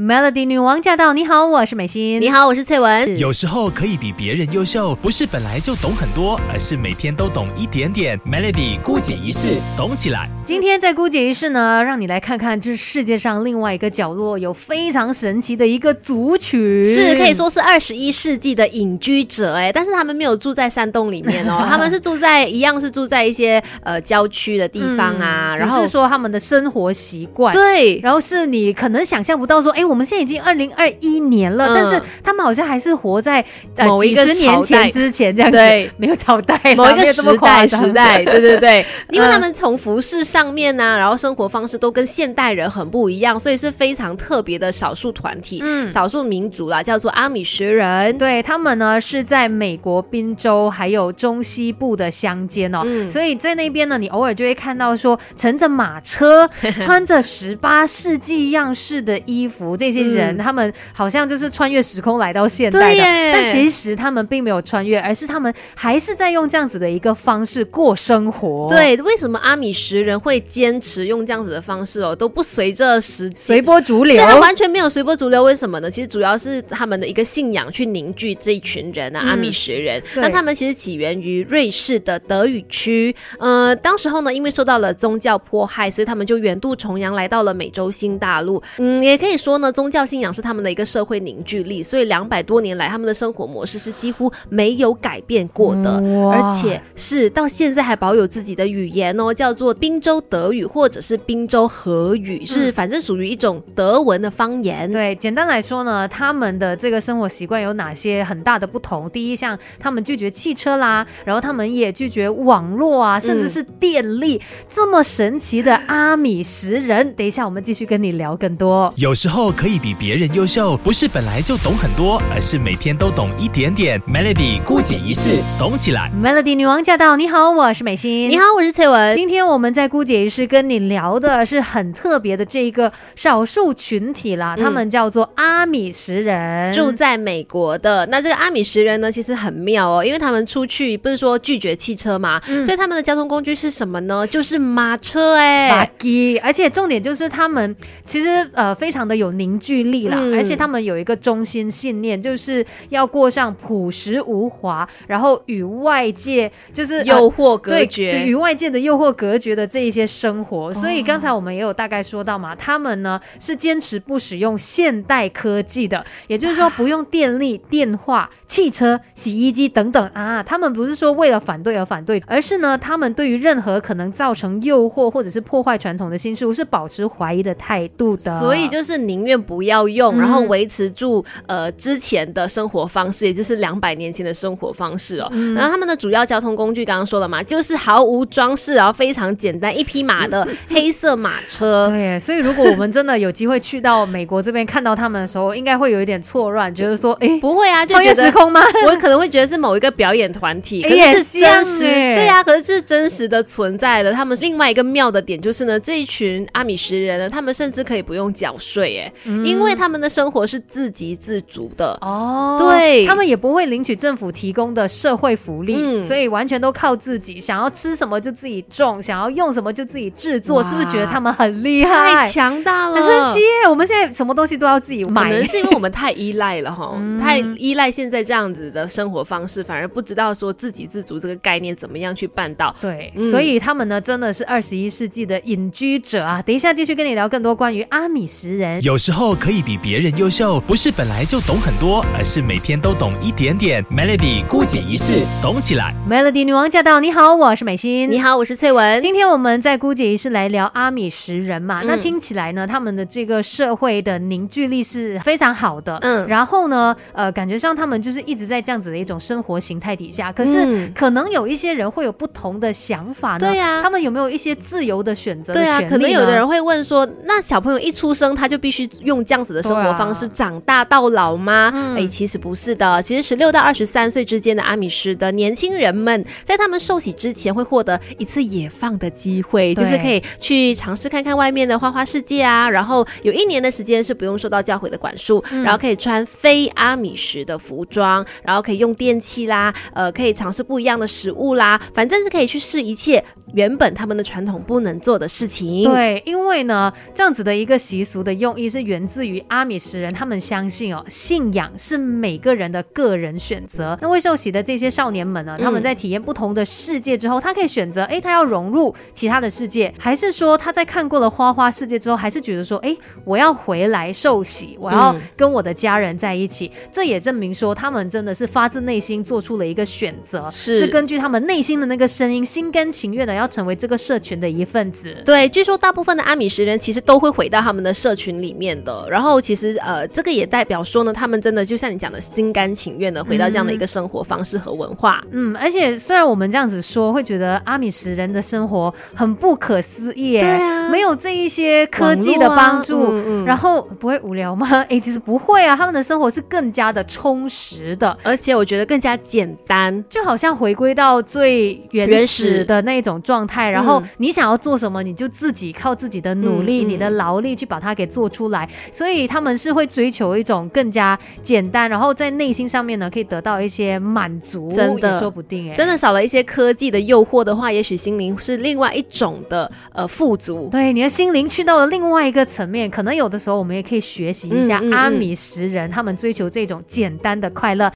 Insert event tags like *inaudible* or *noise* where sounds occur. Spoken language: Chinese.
Melody 女王驾到！你好，我是美心。你好，我是翠文。有时候可以比别人优秀，不是本来就懂很多，而是每天都懂一点点。Melody 孤姐一世，懂起来。今天在孤姐一世呢，让你来看看这世界上另外一个角落有非常神奇的一个族群，是可以说是二十一世纪的隐居者哎，但是他们没有住在山洞里面哦，*laughs* 他们是住在一样是住在一些呃郊区的地方啊，然后说他们的生活习惯对，然后是你可能想象不到说哎。我们现在已经二零二一年了，但是他们好像还是活在某一个年前之前这样子，没有朝代，某一个时代时代，对对对，*laughs* 因为他们从服饰上面呢，然后生活方式都跟现代人很不一样，所以是非常特别的少数团体，嗯，少数民族啦，叫做阿米什人。对他们呢是在美国宾州还有中西部的乡间哦，所以在那边呢，你偶尔就会看到说乘着马车，*laughs* 穿着十八世纪样式的衣服。这些人，他们好像就是穿越时空来到现代的，但其实他们并没有穿越，而是他们还是在用这样子的一个方式过生活。对，为什么阿米什人会坚持用这样子的方式哦，都不随着时随波逐流？对，完全没有随波逐流。为什么呢？其实主要是他们的一个信仰去凝聚这一群人啊，阿米什人。那他们其实起源于瑞士的德语区，呃，当时候呢，因为受到了宗教迫害，所以他们就远渡重洋来到了美洲新大陆。嗯，也可以说呢。宗教信仰是他们的一个社会凝聚力，所以两百多年来，他们的生活模式是几乎没有改变过的，而且是到现在还保有自己的语言哦，叫做滨州德语或者是滨州荷语，是反正属于一种德文的方言。对，简单来说呢，他们的这个生活习惯有哪些很大的不同？第一，像他们拒绝汽车啦，然后他们也拒绝网络啊，甚至是电力，这么神奇的阿米什人。等一下，我们继续跟你聊更多。有时候。可以比别人优秀，不是本来就懂很多，而是每天都懂一点点。Melody 姑姐一世，懂起来。Melody 女王驾到！你好，我是美心。你好，我是翠文。今天我们在姑姐一世跟你聊的是很特别的这一个少数群体啦，他们叫做阿米什人，住在美国的。那这个阿米什人呢，其实很妙哦，因为他们出去不是说拒绝汽车嘛，所以他们的交通工具是什么呢？就是马车哎，马基。而且重点就是他们其实呃非常的有凝。聚力啦，而且他们有一个中心信念，就是要过上朴实无华，然后与外界就是诱惑隔绝，就与外界的诱惑隔绝的这一些生活。所以刚才我们也有大概说到嘛，他们呢是坚持不使用现代科技的，也就是说不用电力、电话、汽车、洗衣机等等啊。他们不是说为了反对而反对，而是呢，他们对于任何可能造成诱惑或者是破坏传统的新事物是保持怀疑的态度的。所以就是宁愿。不要用，然后维持住呃之前的生活方式，也就是两百年前的生活方式哦。然后他们的主要交通工具刚刚说了嘛，就是毫无装饰，然后非常简单，一匹马的 *laughs* 黑色马车。对，所以如果我们真的有机会去到美国这边看到他们的时候，应该会有一点错乱，觉得说，哎，不会啊，穿越时空吗？*laughs* 我可能会觉得是某一个表演团体，*laughs* 可是是真实，对啊，可是是真实的存在的。他们另外一个妙的点就是呢，这一群阿米什人呢，他们甚至可以不用缴税，哎。因为他们的生活是自给自足的哦，对他们也不会领取政府提供的社会福利，所以完全都靠自己，想要吃什么就自己种，想要用什么就自己制作，是不是觉得他们很厉害、太强大了？很神奇！我们现在什么东西都要自己买，可能是因为我们太依赖了哈，太依赖现在这样子的生活方式，反而不知道说自给自足这个概念怎么样去办到。对，所以他们呢，真的是二十一世纪的隐居者啊！等一下继续跟你聊更多关于阿米什人，有时候可以。比别人优秀，不是本来就懂很多，而是每天都懂一点点。Melody 姑姐一世，懂起来。Melody 女王驾到！你好，我是美心。你好，我是翠文。今天我们在姑姐一世来聊阿米什人嘛？那听起来呢，他们的这个社会的凝聚力是非常好的。嗯，然后呢，呃，感觉上他们就是一直在这样子的一种生活形态底下。可是，可能有一些人会有不同的想法呢。对呀，他们有没有一些自由的选择？对啊，可能有的人会问说，那小朋友一出生他就必须用这样子的。生活方式长大到老吗？哎，其实不是的。其实十六到二十三岁之间的阿米什的年轻人们，在他们受洗之前会获得一次野放的机会，就是可以去尝试看看外面的花花世界啊。然后有一年的时间是不用受到教会的管束，然后可以穿非阿米什的服装，然后可以用电器啦，呃，可以尝试不一样的食物啦，反正是可以去试一切原本他们的传统不能做的事情。对，因为呢，这样子的一个习俗的用意是源自于阿米什人，他们相信哦，信仰是每个人的个人选择。那未受洗的这些少年们呢，他们在体验不同的世界之后，他可以选择，哎，他要融入其他的世界，还是说他在看过了花花世界之后，还是觉得说，哎，我要回来受洗，我要跟我的家人在一起。这也证明说，他们真的是发自内心做出了一个选择，是根据他们内心的那个声音，心甘情愿的要成为这个社群的一份子。对，据说大部分的阿米什人其实都会回到他们的社群里面的。然后其实呃，这个也代表说呢，他们真的就像你讲的，心甘情愿的回到这样的一个生活方式和文化。嗯，而且虽然我们这样子说，会觉得阿米什人的生活很不可思议，对啊，没有这一些科技的帮助，然后不会无聊吗？哎，其实不会啊，他们的生活是更加的充实的，而且我觉得更加简单，就好像回归到最原始的那种状态。然后你想要做什么，你就自己靠自己的努力、你的劳力去把它给做出来。所以他们是会追求一种更加简单，然后在内心上面呢，可以得到一些满足。真的说不定，哎，真的少了一些科技的诱惑的话，也许心灵是另外一种的呃富足。对，你的心灵去到了另外一个层面，可能有的时候我们也可以学习一下阿米什人，他们追求这种简单的快乐。